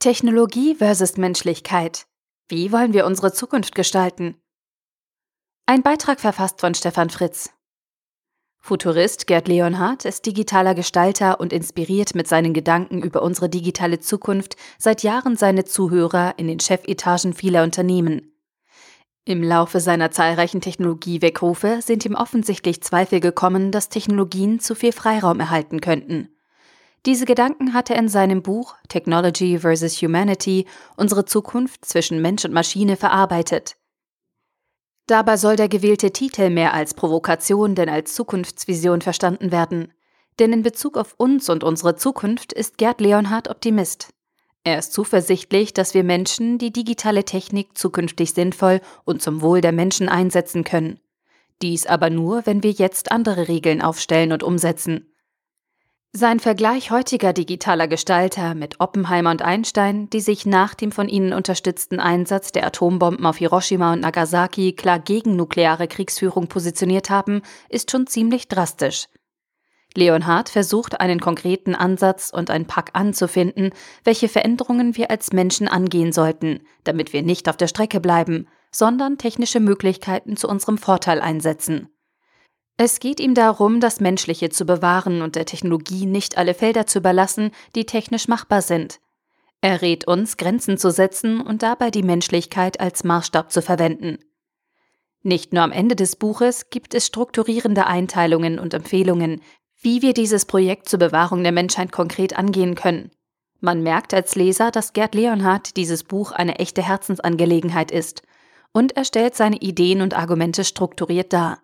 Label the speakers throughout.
Speaker 1: Technologie versus Menschlichkeit. Wie wollen wir unsere Zukunft gestalten? Ein Beitrag verfasst von Stefan Fritz. Futurist Gerd Leonhardt ist digitaler Gestalter und inspiriert mit seinen Gedanken über unsere digitale Zukunft seit Jahren seine Zuhörer in den Chefetagen vieler Unternehmen. Im Laufe seiner zahlreichen Technologiewegrufe sind ihm offensichtlich Zweifel gekommen, dass Technologien zu viel Freiraum erhalten könnten. Diese Gedanken hat er in seinem Buch Technology vs. Humanity Unsere Zukunft zwischen Mensch und Maschine verarbeitet. Dabei soll der gewählte Titel mehr als Provokation denn als Zukunftsvision verstanden werden. Denn in Bezug auf uns und unsere Zukunft ist Gerd Leonhardt Optimist. Er ist zuversichtlich, dass wir Menschen die digitale Technik zukünftig sinnvoll und zum Wohl der Menschen einsetzen können. Dies aber nur, wenn wir jetzt andere Regeln aufstellen und umsetzen. Sein Vergleich heutiger digitaler Gestalter mit Oppenheimer und Einstein, die sich nach dem von ihnen unterstützten Einsatz der Atombomben auf Hiroshima und Nagasaki klar gegen nukleare Kriegsführung positioniert haben, ist schon ziemlich drastisch. Leonhard versucht einen konkreten Ansatz und ein Pack anzufinden, welche Veränderungen wir als Menschen angehen sollten, damit wir nicht auf der Strecke bleiben, sondern technische Möglichkeiten zu unserem Vorteil einsetzen. Es geht ihm darum, das Menschliche zu bewahren und der Technologie nicht alle Felder zu überlassen, die technisch machbar sind. Er rät uns, Grenzen zu setzen und dabei die Menschlichkeit als Maßstab zu verwenden. Nicht nur am Ende des Buches gibt es strukturierende Einteilungen und Empfehlungen, wie wir dieses Projekt zur Bewahrung der Menschheit konkret angehen können. Man merkt als Leser, dass Gerd Leonhardt dieses Buch eine echte Herzensangelegenheit ist und er stellt seine Ideen und Argumente strukturiert dar.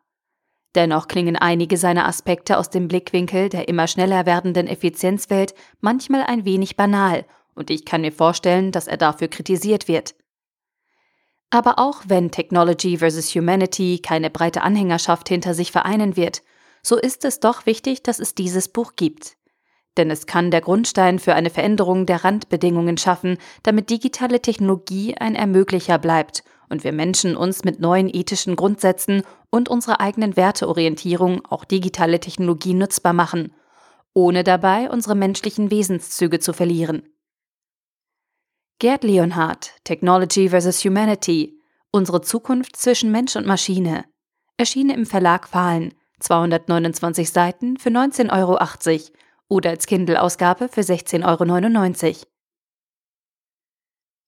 Speaker 1: Dennoch klingen einige seiner Aspekte aus dem Blickwinkel der immer schneller werdenden Effizienzwelt manchmal ein wenig banal, und ich kann mir vorstellen, dass er dafür kritisiert wird. Aber auch wenn Technology vs. Humanity keine breite Anhängerschaft hinter sich vereinen wird, so ist es doch wichtig, dass es dieses Buch gibt. Denn es kann der Grundstein für eine Veränderung der Randbedingungen schaffen, damit digitale Technologie ein Ermöglicher bleibt und wir Menschen uns mit neuen ethischen Grundsätzen und unserer eigenen Werteorientierung auch digitale Technologie nutzbar machen, ohne dabei unsere menschlichen Wesenszüge zu verlieren. Gerd Leonhardt, Technology vs. Humanity, Unsere Zukunft zwischen Mensch und Maschine, erschiene im Verlag Fahlen, 229 Seiten für 19,80 Euro oder als Kindle-Ausgabe für 16,99 Euro.